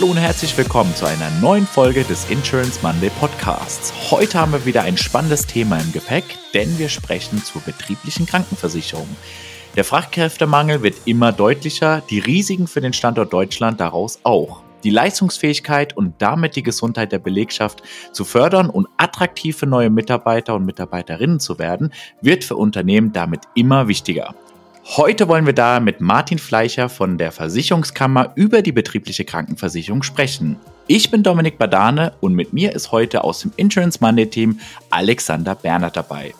Hallo und herzlich willkommen zu einer neuen Folge des Insurance Monday Podcasts. Heute haben wir wieder ein spannendes Thema im Gepäck, denn wir sprechen zur betrieblichen Krankenversicherung. Der Fachkräftemangel wird immer deutlicher, die Risiken für den Standort Deutschland daraus auch. Die Leistungsfähigkeit und damit die Gesundheit der Belegschaft zu fördern und attraktiv für neue Mitarbeiter und Mitarbeiterinnen zu werden, wird für Unternehmen damit immer wichtiger. Heute wollen wir da mit Martin Fleischer von der Versicherungskammer über die betriebliche Krankenversicherung sprechen. Ich bin Dominik Badane und mit mir ist heute aus dem Insurance Monday Team Alexander Bernhard dabei.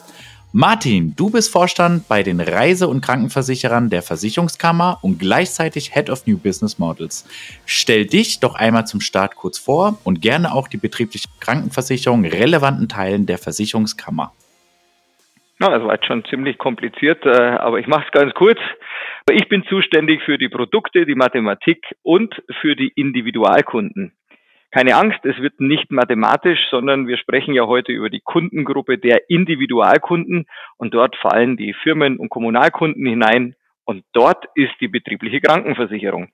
Martin, du bist Vorstand bei den Reise- und Krankenversicherern der Versicherungskammer und gleichzeitig Head of New Business Models. Stell dich doch einmal zum Start kurz vor und gerne auch die betriebliche Krankenversicherung relevanten Teilen der Versicherungskammer. Ja, das war jetzt schon ziemlich kompliziert, äh, aber ich mache es ganz kurz. Ich bin zuständig für die Produkte, die Mathematik und für die Individualkunden. Keine Angst, es wird nicht mathematisch, sondern wir sprechen ja heute über die Kundengruppe der Individualkunden und dort fallen die Firmen- und Kommunalkunden hinein und dort ist die betriebliche Krankenversicherung.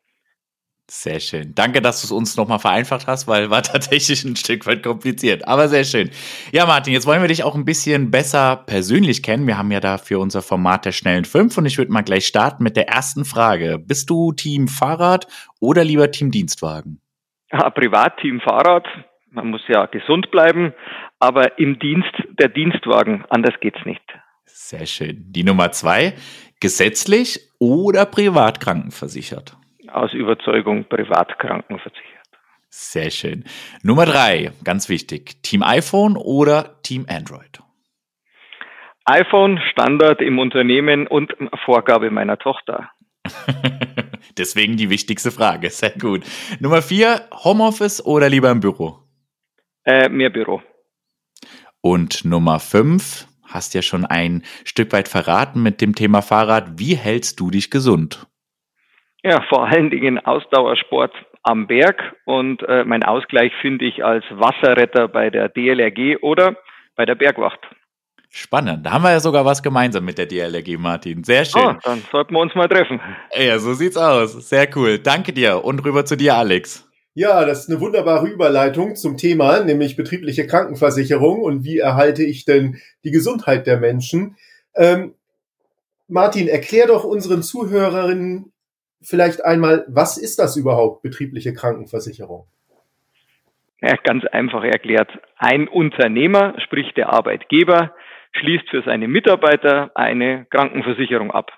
Sehr schön. Danke, dass du es uns nochmal vereinfacht hast, weil war tatsächlich ein Stück weit kompliziert. Aber sehr schön. Ja, Martin, jetzt wollen wir dich auch ein bisschen besser persönlich kennen. Wir haben ja dafür unser Format der schnellen fünf und ich würde mal gleich starten mit der ersten Frage. Bist du Team Fahrrad oder lieber Team Dienstwagen? Ja, Privatteam Fahrrad. Man muss ja gesund bleiben, aber im Dienst der Dienstwagen. Anders geht's nicht. Sehr schön. Die Nummer zwei. Gesetzlich oder privat krankenversichert? Aus Überzeugung privat krankenversichert. Sehr schön. Nummer drei, ganz wichtig. Team iPhone oder Team Android? iPhone Standard im Unternehmen und Vorgabe meiner Tochter. Deswegen die wichtigste Frage. Sehr gut. Nummer vier, Homeoffice oder lieber im Büro? Äh, mehr Büro. Und Nummer fünf, hast ja schon ein Stück weit verraten mit dem Thema Fahrrad. Wie hältst du dich gesund? Ja, vor allen Dingen Ausdauersport am Berg und äh, mein Ausgleich finde ich als Wasserretter bei der DLRG oder bei der Bergwacht. Spannend. Da haben wir ja sogar was gemeinsam mit der DLRG, Martin. Sehr schön. Oh, dann sollten wir uns mal treffen. Ja, so sieht's aus. Sehr cool. Danke dir und rüber zu dir, Alex. Ja, das ist eine wunderbare Überleitung zum Thema, nämlich betriebliche Krankenversicherung und wie erhalte ich denn die Gesundheit der Menschen. Ähm, Martin, erklär doch unseren Zuhörerinnen vielleicht einmal, was ist das überhaupt, betriebliche Krankenversicherung? Ja, ganz einfach erklärt. Ein Unternehmer, sprich der Arbeitgeber, schließt für seine Mitarbeiter eine Krankenversicherung ab.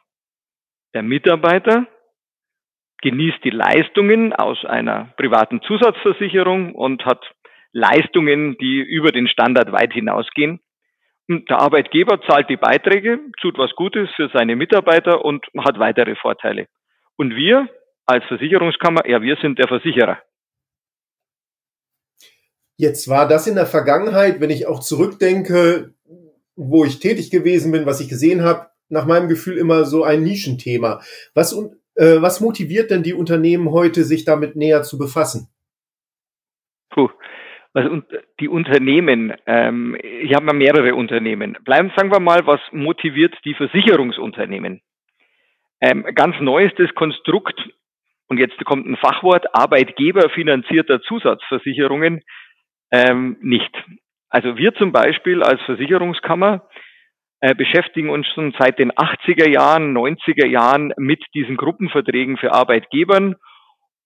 Der Mitarbeiter genießt die Leistungen aus einer privaten Zusatzversicherung und hat Leistungen, die über den Standard weit hinausgehen. Der Arbeitgeber zahlt die Beiträge, tut was Gutes für seine Mitarbeiter und hat weitere Vorteile. Und wir als Versicherungskammer, ja, wir sind der Versicherer. Jetzt war das in der Vergangenheit, wenn ich auch zurückdenke, wo ich tätig gewesen bin, was ich gesehen habe, nach meinem Gefühl immer so ein Nischenthema. Was, äh, was motiviert denn die Unternehmen heute, sich damit näher zu befassen? Puh. Also die Unternehmen, ähm, ich habe mal mehrere Unternehmen. Bleiben, sagen wir mal, was motiviert die Versicherungsunternehmen? Ähm, ganz neu ist das Konstrukt, und jetzt kommt ein Fachwort, arbeitgeberfinanzierter Zusatzversicherungen ähm, nicht. Also wir zum Beispiel als Versicherungskammer äh, beschäftigen uns schon seit den 80er Jahren, 90er Jahren mit diesen Gruppenverträgen für Arbeitgebern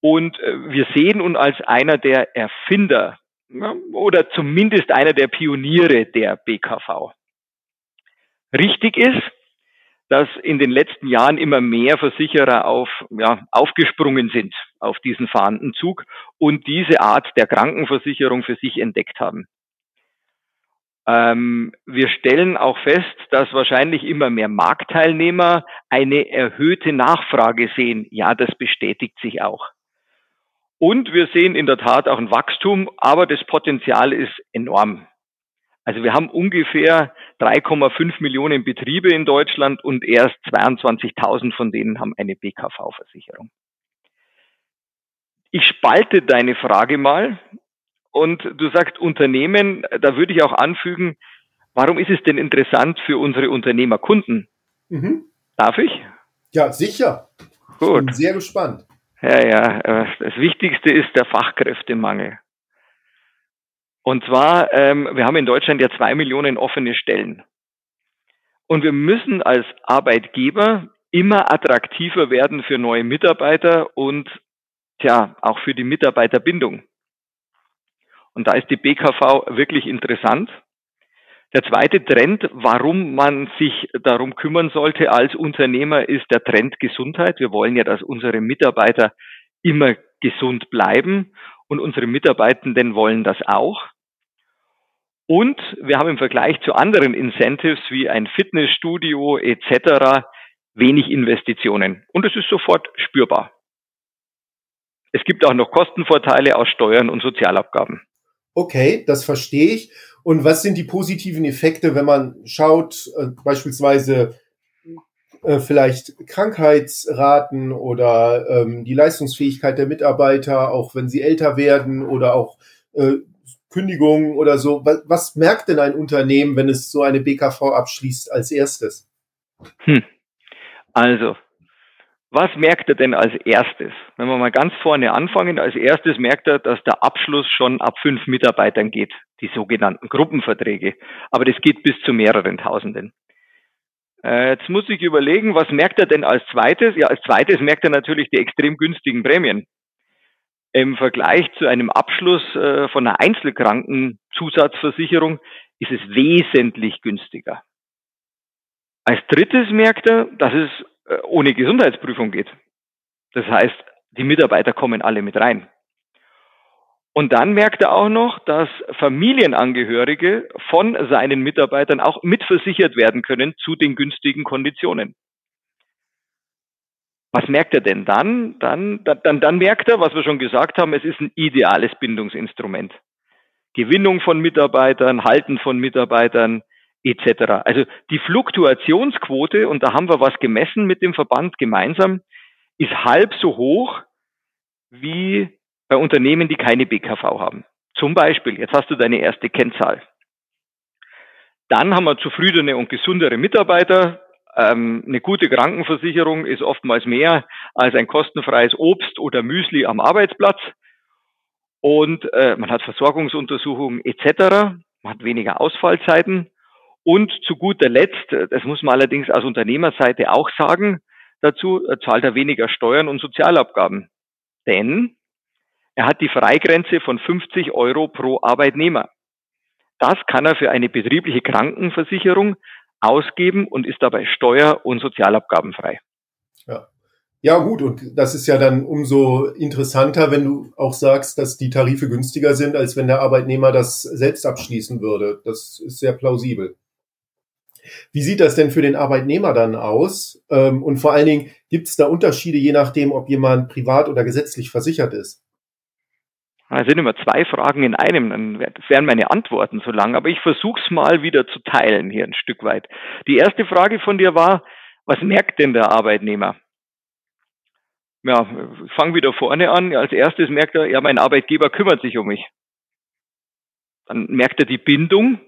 und äh, wir sehen uns als einer der Erfinder ja, oder zumindest einer der Pioniere der BKV. Richtig ist, dass in den letzten Jahren immer mehr Versicherer auf, ja, aufgesprungen sind auf diesen fahrenden Zug und diese Art der Krankenversicherung für sich entdeckt haben. Ähm, wir stellen auch fest, dass wahrscheinlich immer mehr Marktteilnehmer eine erhöhte Nachfrage sehen. Ja, das bestätigt sich auch. Und wir sehen in der Tat auch ein Wachstum, aber das Potenzial ist enorm. Also wir haben ungefähr 3,5 Millionen Betriebe in Deutschland und erst 22.000 von denen haben eine BKV-Versicherung. Ich spalte deine Frage mal und du sagst Unternehmen, da würde ich auch anfügen, warum ist es denn interessant für unsere Unternehmerkunden? Mhm. Darf ich? Ja, sicher. Gut. Ich bin sehr gespannt. Ja, ja, äh, das Wichtigste ist der Fachkräftemangel. Und zwar, ähm, wir haben in Deutschland ja zwei Millionen offene Stellen. Und wir müssen als Arbeitgeber immer attraktiver werden für neue Mitarbeiter und tja, auch für die Mitarbeiterbindung. Und da ist die BKV wirklich interessant. Der zweite Trend, warum man sich darum kümmern sollte als Unternehmer, ist der Trend Gesundheit. Wir wollen ja, dass unsere Mitarbeiter immer gesund bleiben und unsere Mitarbeitenden wollen das auch. Und wir haben im Vergleich zu anderen Incentives wie ein Fitnessstudio etc. wenig Investitionen. Und es ist sofort spürbar. Es gibt auch noch Kostenvorteile aus Steuern und Sozialabgaben. Okay, das verstehe ich. Und was sind die positiven Effekte, wenn man schaut, äh, beispielsweise äh, vielleicht Krankheitsraten oder ähm, die Leistungsfähigkeit der Mitarbeiter, auch wenn sie älter werden oder auch äh, Kündigungen oder so. Was, was merkt denn ein Unternehmen, wenn es so eine BKV abschließt als erstes? Hm. Also, was merkt er denn als erstes? Wenn wir mal ganz vorne anfangen, als erstes merkt er, dass der Abschluss schon ab fünf Mitarbeitern geht, die sogenannten Gruppenverträge. Aber das geht bis zu mehreren Tausenden. Äh, jetzt muss ich überlegen, was merkt er denn als zweites? Ja, als zweites merkt er natürlich die extrem günstigen Prämien. Im Vergleich zu einem Abschluss äh, von einer Einzelkrankenzusatzversicherung ist es wesentlich günstiger. Als drittes merkt er, dass es äh, ohne Gesundheitsprüfung geht. Das heißt, die Mitarbeiter kommen alle mit rein. Und dann merkt er auch noch, dass Familienangehörige von seinen Mitarbeitern auch mitversichert werden können zu den günstigen Konditionen. Was merkt er denn dann? Dann, dann, dann merkt er, was wir schon gesagt haben, es ist ein ideales Bindungsinstrument. Gewinnung von Mitarbeitern, Halten von Mitarbeitern, etc. Also die Fluktuationsquote, und da haben wir was gemessen mit dem Verband gemeinsam, ist halb so hoch wie bei Unternehmen, die keine BKV haben. Zum Beispiel, jetzt hast du deine erste Kennzahl. Dann haben wir zufriedene und gesundere Mitarbeiter. Ähm, eine gute Krankenversicherung ist oftmals mehr als ein kostenfreies Obst oder Müsli am Arbeitsplatz. Und äh, man hat Versorgungsuntersuchungen etc. Man hat weniger Ausfallzeiten. Und zu guter Letzt, äh, das muss man allerdings aus Unternehmerseite auch sagen, dazu äh, zahlt er weniger Steuern und Sozialabgaben. Denn er hat die Freigrenze von 50 Euro pro Arbeitnehmer. Das kann er für eine betriebliche Krankenversicherung ausgeben und ist dabei steuer- und sozialabgabenfrei. Ja. Ja, gut, und das ist ja dann umso interessanter, wenn du auch sagst, dass die Tarife günstiger sind, als wenn der Arbeitnehmer das selbst abschließen würde. Das ist sehr plausibel. Wie sieht das denn für den Arbeitnehmer dann aus? Ähm, und vor allen Dingen, gibt es da Unterschiede, je nachdem, ob jemand privat oder gesetzlich versichert ist? Es sind immer zwei Fragen in einem, dann wären meine Antworten so lang, aber ich versuche es mal wieder zu teilen hier ein Stück weit. Die erste Frage von dir war, was merkt denn der Arbeitnehmer? Ja, ich fange wieder vorne an. Als erstes merkt er, ja, mein Arbeitgeber kümmert sich um mich. Dann merkt er die Bindung,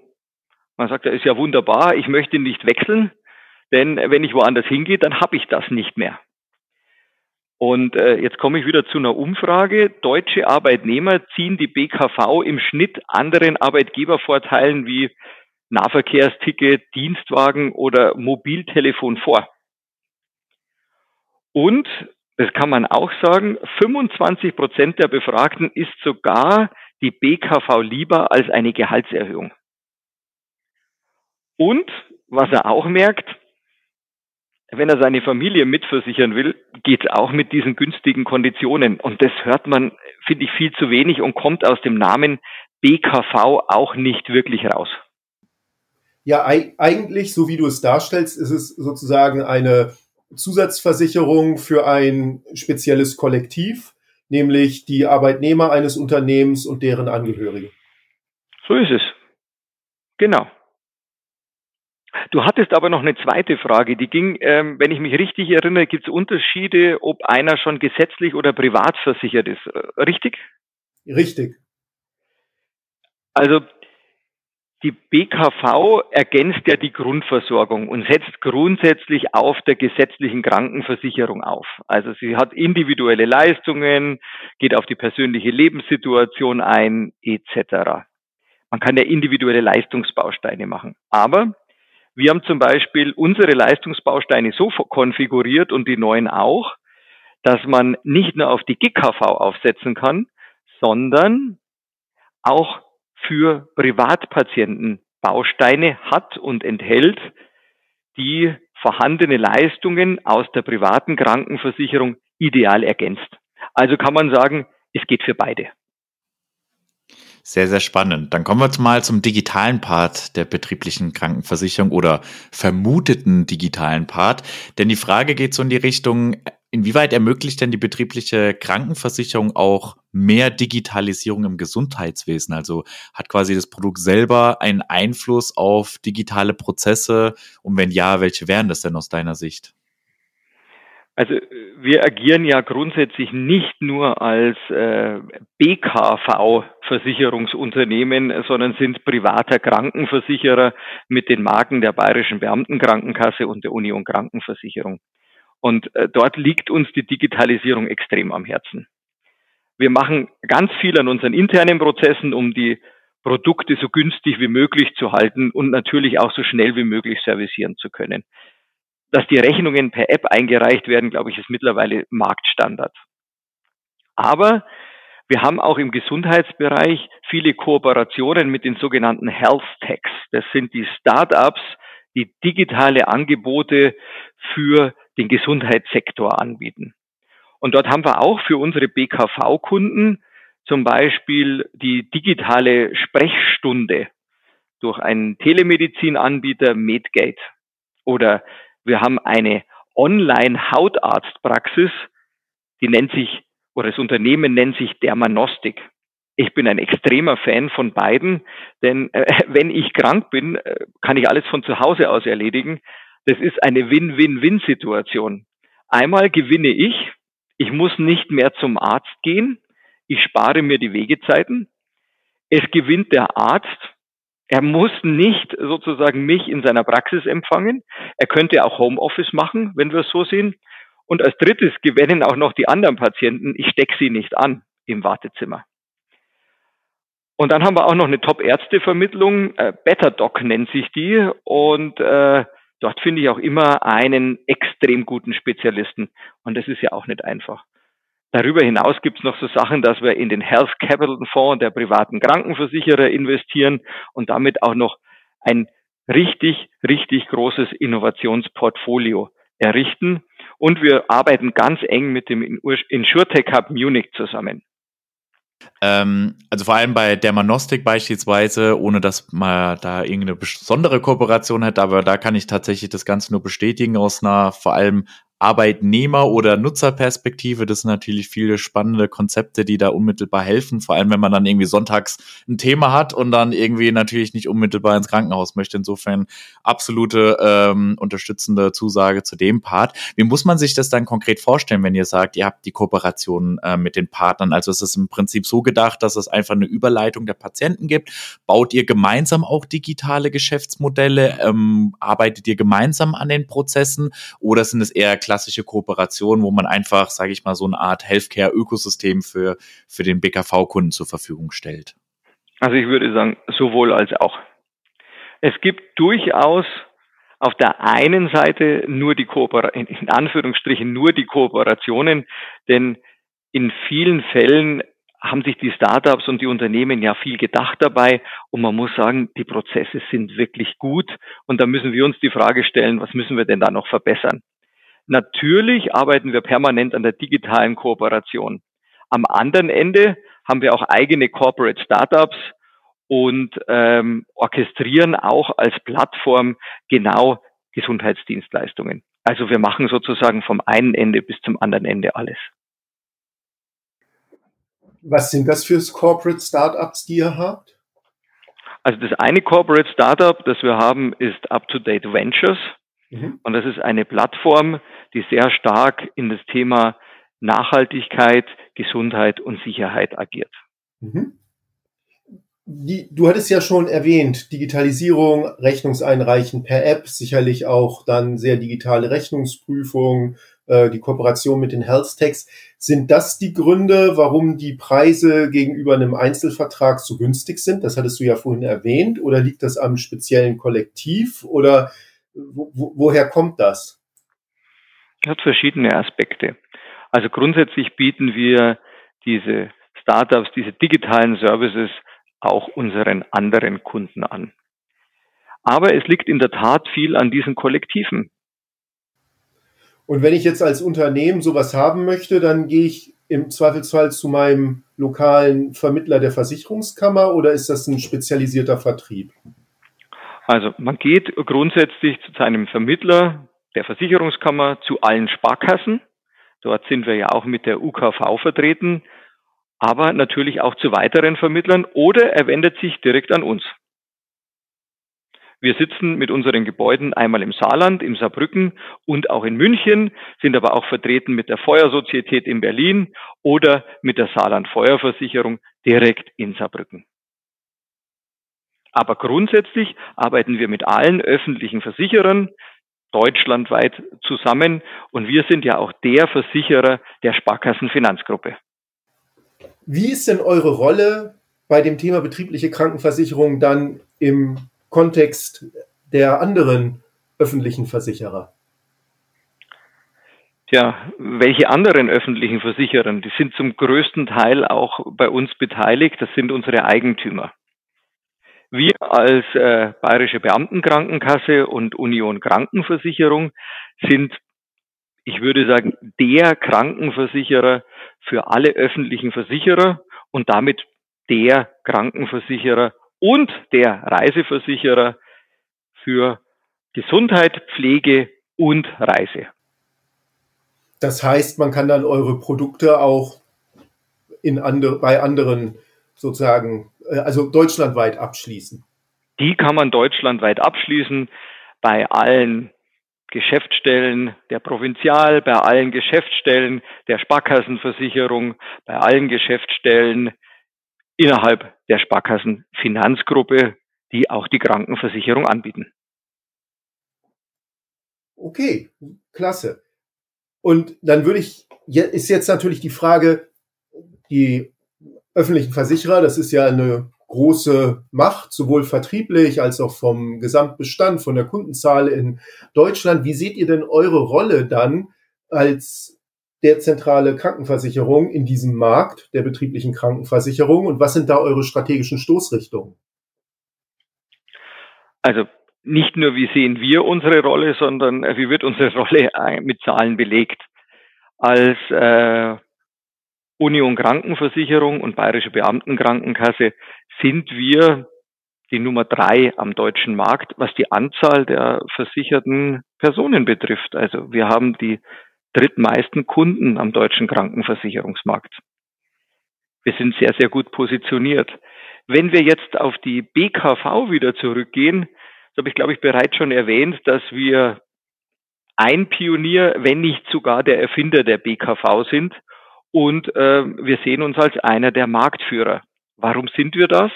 man sagt, er ist ja wunderbar, ich möchte nicht wechseln, denn wenn ich woanders hingehe, dann habe ich das nicht mehr. Und äh, jetzt komme ich wieder zu einer Umfrage. Deutsche Arbeitnehmer ziehen die BKV im Schnitt anderen Arbeitgebervorteilen wie Nahverkehrsticket, Dienstwagen oder Mobiltelefon vor. Und, das kann man auch sagen, 25 Prozent der Befragten ist sogar die BKV lieber als eine Gehaltserhöhung. Und was er auch merkt, wenn er seine Familie mitversichern will, geht es auch mit diesen günstigen Konditionen. Und das hört man, finde ich, viel zu wenig und kommt aus dem Namen BKV auch nicht wirklich raus. Ja, eigentlich, so wie du es darstellst, ist es sozusagen eine Zusatzversicherung für ein spezielles Kollektiv, nämlich die Arbeitnehmer eines Unternehmens und deren Angehörige. So ist es. Genau. Du hattest aber noch eine zweite Frage, die ging, ähm, wenn ich mich richtig erinnere, gibt es Unterschiede, ob einer schon gesetzlich oder privat versichert ist. Äh, richtig? Richtig. Also die BKV ergänzt ja die Grundversorgung und setzt grundsätzlich auf der gesetzlichen Krankenversicherung auf. Also sie hat individuelle Leistungen, geht auf die persönliche Lebenssituation ein, etc. Man kann ja individuelle Leistungsbausteine machen. Aber wir haben zum Beispiel unsere Leistungsbausteine so konfiguriert und die neuen auch, dass man nicht nur auf die GKV aufsetzen kann, sondern auch für Privatpatienten Bausteine hat und enthält, die vorhandene Leistungen aus der privaten Krankenversicherung ideal ergänzt. Also kann man sagen, es geht für beide. Sehr, sehr spannend. Dann kommen wir mal zum digitalen Part der betrieblichen Krankenversicherung oder vermuteten digitalen Part. Denn die Frage geht so in die Richtung, inwieweit ermöglicht denn die betriebliche Krankenversicherung auch mehr Digitalisierung im Gesundheitswesen? Also hat quasi das Produkt selber einen Einfluss auf digitale Prozesse? Und wenn ja, welche wären das denn aus deiner Sicht? Also wir agieren ja grundsätzlich nicht nur als äh, BKV-Versicherungsunternehmen, sondern sind privater Krankenversicherer mit den Marken der Bayerischen Beamtenkrankenkasse und der Union Krankenversicherung. Und äh, dort liegt uns die Digitalisierung extrem am Herzen. Wir machen ganz viel an unseren internen Prozessen, um die Produkte so günstig wie möglich zu halten und natürlich auch so schnell wie möglich servicieren zu können dass die Rechnungen per App eingereicht werden, glaube ich, ist mittlerweile Marktstandard. Aber wir haben auch im Gesundheitsbereich viele Kooperationen mit den sogenannten Health Techs. Das sind die Startups, die digitale Angebote für den Gesundheitssektor anbieten. Und dort haben wir auch für unsere BKV-Kunden zum Beispiel die digitale Sprechstunde durch einen Telemedizinanbieter Medgate oder wir haben eine Online-Hautarztpraxis, die nennt sich, oder das Unternehmen nennt sich Dermanostik. Ich bin ein extremer Fan von beiden, denn äh, wenn ich krank bin, äh, kann ich alles von zu Hause aus erledigen. Das ist eine Win-Win-Win-Situation. Einmal gewinne ich, ich muss nicht mehr zum Arzt gehen, ich spare mir die Wegezeiten. Es gewinnt der Arzt, er muss nicht sozusagen mich in seiner Praxis empfangen. Er könnte auch Homeoffice machen, wenn wir es so sehen. Und als drittes gewinnen auch noch die anderen Patienten. Ich stecke sie nicht an im Wartezimmer. Und dann haben wir auch noch eine Top-Ärzte-Vermittlung. Äh, BetterDoc nennt sich die. Und äh, dort finde ich auch immer einen extrem guten Spezialisten. Und das ist ja auch nicht einfach. Darüber hinaus gibt es noch so Sachen, dass wir in den Health Capital Fonds der privaten Krankenversicherer investieren und damit auch noch ein richtig, richtig großes Innovationsportfolio errichten. Und wir arbeiten ganz eng mit dem InsurTech Hub Munich zusammen. Ähm, also vor allem bei Dermanostik beispielsweise, ohne dass man da irgendeine besondere Kooperation hat, aber da kann ich tatsächlich das Ganze nur bestätigen aus einer vor allem Arbeitnehmer- oder Nutzerperspektive. Das sind natürlich viele spannende Konzepte, die da unmittelbar helfen. Vor allem, wenn man dann irgendwie sonntags ein Thema hat und dann irgendwie natürlich nicht unmittelbar ins Krankenhaus möchte. Insofern absolute ähm, unterstützende Zusage zu dem Part. Wie muss man sich das dann konkret vorstellen, wenn ihr sagt, ihr habt die Kooperation äh, mit den Partnern? Also ist es im Prinzip so gedacht, dass es einfach eine Überleitung der Patienten gibt? Baut ihr gemeinsam auch digitale Geschäftsmodelle? Ähm, arbeitet ihr gemeinsam an den Prozessen? Oder sind es eher klassische Kooperation, wo man einfach, sage ich mal, so eine Art Healthcare-Ökosystem für, für den BKV-Kunden zur Verfügung stellt? Also ich würde sagen, sowohl als auch. Es gibt durchaus auf der einen Seite nur die Kooperation, in Anführungsstrichen nur die Kooperationen, denn in vielen Fällen haben sich die Startups und die Unternehmen ja viel gedacht dabei und man muss sagen, die Prozesse sind wirklich gut und da müssen wir uns die Frage stellen, was müssen wir denn da noch verbessern? Natürlich arbeiten wir permanent an der digitalen Kooperation. Am anderen Ende haben wir auch eigene Corporate Startups und ähm, orchestrieren auch als Plattform genau Gesundheitsdienstleistungen. Also wir machen sozusagen vom einen Ende bis zum anderen Ende alles. Was sind das für Corporate Startups, die ihr habt? Also das eine Corporate Startup, das wir haben, ist UpToDate Ventures. Mhm. Und das ist eine Plattform, die sehr stark in das Thema Nachhaltigkeit, Gesundheit und Sicherheit agiert. Mhm. Die, du hattest ja schon erwähnt, Digitalisierung, Rechnungseinreichen per App, sicherlich auch dann sehr digitale Rechnungsprüfung, äh, die Kooperation mit den Health Techs. Sind das die Gründe, warum die Preise gegenüber einem Einzelvertrag so günstig sind? Das hattest du ja vorhin erwähnt. Oder liegt das am speziellen Kollektiv? Oder wo, woher kommt das? Hat verschiedene Aspekte. Also grundsätzlich bieten wir diese Startups, diese digitalen Services auch unseren anderen Kunden an. Aber es liegt in der Tat viel an diesen Kollektiven. Und wenn ich jetzt als Unternehmen sowas haben möchte, dann gehe ich im Zweifelsfall zu meinem lokalen Vermittler der Versicherungskammer oder ist das ein spezialisierter Vertrieb? Also man geht grundsätzlich zu seinem Vermittler der Versicherungskammer, zu allen Sparkassen. Dort sind wir ja auch mit der UKV vertreten aber natürlich auch zu weiteren Vermittlern oder er wendet sich direkt an uns. Wir sitzen mit unseren Gebäuden einmal im Saarland, im Saarbrücken und auch in München, sind aber auch vertreten mit der Feuersozietät in Berlin oder mit der Saarland Feuerversicherung direkt in Saarbrücken. Aber grundsätzlich arbeiten wir mit allen öffentlichen Versicherern deutschlandweit zusammen und wir sind ja auch der Versicherer der Sparkassenfinanzgruppe. Wie ist denn eure Rolle bei dem Thema betriebliche Krankenversicherung dann im Kontext der anderen öffentlichen Versicherer? Ja, welche anderen öffentlichen Versicherer? Die sind zum größten Teil auch bei uns beteiligt. Das sind unsere Eigentümer. Wir als äh, Bayerische Beamtenkrankenkasse und Union Krankenversicherung sind ich würde sagen, der Krankenversicherer für alle öffentlichen Versicherer und damit der Krankenversicherer und der Reiseversicherer für Gesundheit, Pflege und Reise. Das heißt, man kann dann eure Produkte auch in andere, bei anderen sozusagen, also deutschlandweit abschließen. Die kann man deutschlandweit abschließen bei allen Geschäftsstellen der Provinzial, bei allen Geschäftsstellen der Sparkassenversicherung, bei allen Geschäftsstellen innerhalb der Sparkassenfinanzgruppe, die auch die Krankenversicherung anbieten. Okay, klasse. Und dann würde ich, ist jetzt natürlich die Frage, die öffentlichen Versicherer, das ist ja eine große Macht, sowohl vertrieblich als auch vom Gesamtbestand, von der Kundenzahl in Deutschland. Wie seht ihr denn eure Rolle dann als der zentrale Krankenversicherung in diesem Markt der betrieblichen Krankenversicherung und was sind da eure strategischen Stoßrichtungen? Also nicht nur, wie sehen wir unsere Rolle, sondern äh, wie wird unsere Rolle mit Zahlen belegt. Als äh, Union Krankenversicherung und Bayerische Beamtenkrankenkasse sind wir die Nummer drei am deutschen Markt, was die Anzahl der versicherten Personen betrifft. Also wir haben die drittmeisten Kunden am deutschen Krankenversicherungsmarkt. Wir sind sehr, sehr gut positioniert. Wenn wir jetzt auf die BKV wieder zurückgehen, so habe ich, glaube ich, bereits schon erwähnt, dass wir ein Pionier, wenn nicht sogar der Erfinder der BKV sind und äh, wir sehen uns als einer der Marktführer. Warum sind wir das?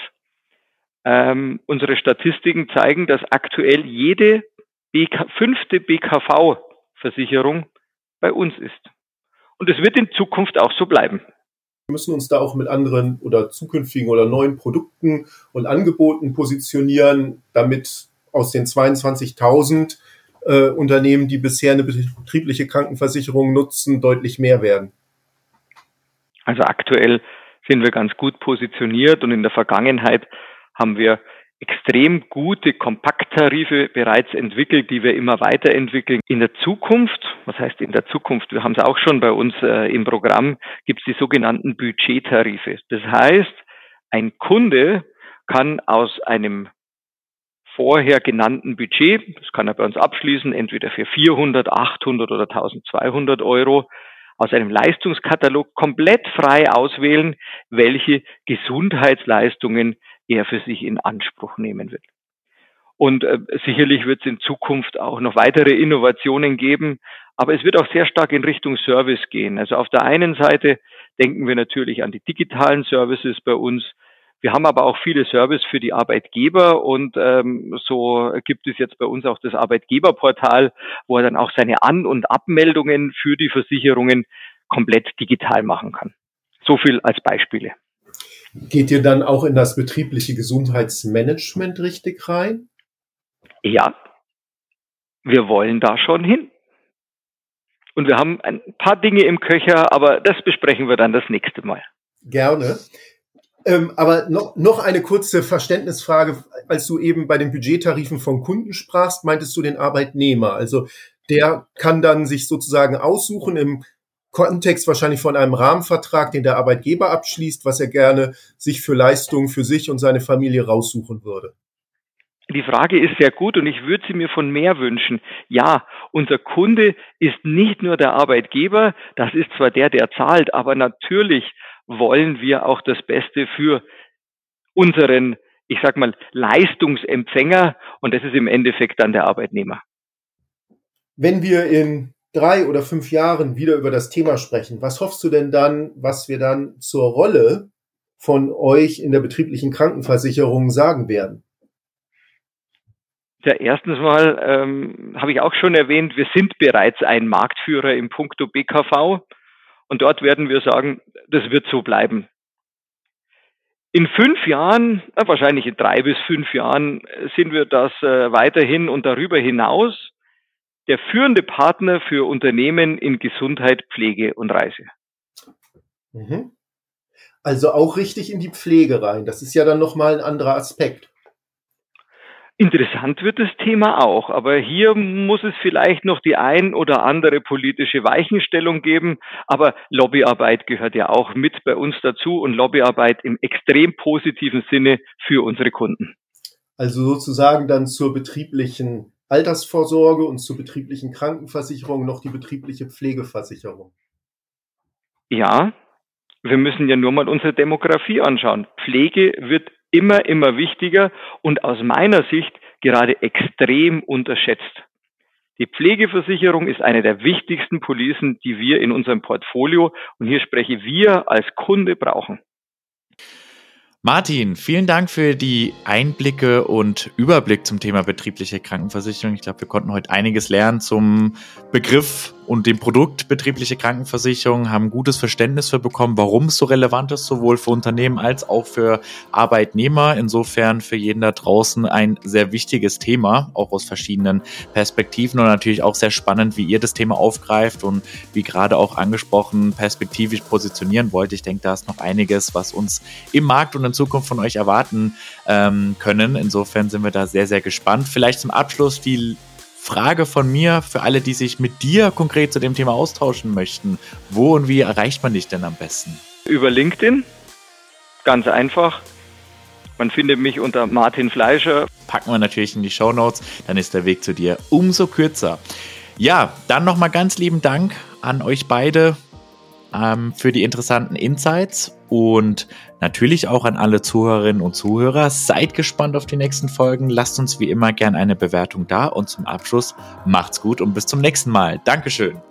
Ähm, unsere Statistiken zeigen, dass aktuell jede BK, fünfte BKV-Versicherung bei uns ist. Und es wird in Zukunft auch so bleiben. Wir müssen uns da auch mit anderen oder zukünftigen oder neuen Produkten und Angeboten positionieren, damit aus den 22.000 äh, Unternehmen, die bisher eine betriebliche Krankenversicherung nutzen, deutlich mehr werden. Also aktuell sind wir ganz gut positioniert und in der Vergangenheit haben wir extrem gute Kompakttarife bereits entwickelt, die wir immer weiterentwickeln. In der Zukunft, was heißt in der Zukunft, wir haben es auch schon bei uns äh, im Programm, gibt es die sogenannten Budgettarife. Das heißt, ein Kunde kann aus einem vorher genannten Budget, das kann er bei uns abschließen, entweder für 400, 800 oder 1200 Euro, aus einem Leistungskatalog komplett frei auswählen, welche Gesundheitsleistungen er für sich in Anspruch nehmen will. Und äh, sicherlich wird es in Zukunft auch noch weitere Innovationen geben, aber es wird auch sehr stark in Richtung Service gehen. Also auf der einen Seite denken wir natürlich an die digitalen Services bei uns. Wir haben aber auch viele Services für die Arbeitgeber und ähm, so gibt es jetzt bei uns auch das Arbeitgeberportal, wo er dann auch seine An- und Abmeldungen für die Versicherungen komplett digital machen kann. So viel als Beispiele. Geht ihr dann auch in das betriebliche Gesundheitsmanagement richtig rein? Ja, wir wollen da schon hin. Und wir haben ein paar Dinge im Köcher, aber das besprechen wir dann das nächste Mal. Gerne. Ähm, aber noch, noch eine kurze Verständnisfrage. Als du eben bei den Budgettarifen von Kunden sprachst, meintest du den Arbeitnehmer. Also der kann dann sich sozusagen aussuchen im Kontext wahrscheinlich von einem Rahmenvertrag, den der Arbeitgeber abschließt, was er gerne sich für Leistungen für sich und seine Familie raussuchen würde. Die Frage ist sehr gut und ich würde sie mir von mehr wünschen. Ja, unser Kunde ist nicht nur der Arbeitgeber, das ist zwar der, der zahlt, aber natürlich wollen wir auch das Beste für unseren, ich sag mal, Leistungsempfänger und das ist im Endeffekt dann der Arbeitnehmer. Wenn wir in drei oder fünf Jahren wieder über das Thema sprechen, was hoffst du denn dann, was wir dann zur Rolle von euch in der betrieblichen Krankenversicherung sagen werden? Ja, erstens mal ähm, habe ich auch schon erwähnt, wir sind bereits ein Marktführer im Punkto BKV und dort werden wir sagen, das wird so bleiben. In fünf Jahren, äh, wahrscheinlich in drei bis fünf Jahren, sind wir das äh, weiterhin und darüber hinaus der führende Partner für Unternehmen in Gesundheit, Pflege und Reise. Mhm. Also auch richtig in die Pflege rein. Das ist ja dann nochmal ein anderer Aspekt. Interessant wird das Thema auch, aber hier muss es vielleicht noch die ein oder andere politische Weichenstellung geben. Aber Lobbyarbeit gehört ja auch mit bei uns dazu und Lobbyarbeit im extrem positiven Sinne für unsere Kunden. Also sozusagen dann zur betrieblichen Altersvorsorge und zur betrieblichen Krankenversicherung noch die betriebliche Pflegeversicherung. Ja, wir müssen ja nur mal unsere Demografie anschauen. Pflege wird immer, immer wichtiger und aus meiner Sicht gerade extrem unterschätzt. Die Pflegeversicherung ist eine der wichtigsten Policen, die wir in unserem Portfolio, und hier spreche wir als Kunde brauchen. Martin, vielen Dank für die Einblicke und Überblick zum Thema betriebliche Krankenversicherung. Ich glaube, wir konnten heute einiges lernen zum Begriff und dem Produkt betriebliche Krankenversicherung haben gutes Verständnis für bekommen, warum es so relevant ist, sowohl für Unternehmen als auch für Arbeitnehmer. Insofern für jeden da draußen ein sehr wichtiges Thema, auch aus verschiedenen Perspektiven und natürlich auch sehr spannend, wie ihr das Thema aufgreift und wie gerade auch angesprochen perspektivisch positionieren wollt. Ich denke, da ist noch einiges, was uns im Markt und in Zukunft von euch erwarten ähm, können. Insofern sind wir da sehr, sehr gespannt. Vielleicht zum Abschluss die Frage von mir für alle, die sich mit dir konkret zu dem Thema austauschen möchten. Wo und wie erreicht man dich denn am besten? Über LinkedIn. Ganz einfach. Man findet mich unter Martin Fleischer. Packen wir natürlich in die Show Notes, dann ist der Weg zu dir umso kürzer. Ja, dann nochmal ganz lieben Dank an euch beide ähm, für die interessanten Insights und natürlich auch an alle Zuhörerinnen und Zuhörer. Seid gespannt auf die nächsten Folgen. Lasst uns wie immer gern eine Bewertung da und zum Abschluss macht's gut und bis zum nächsten Mal. Dankeschön.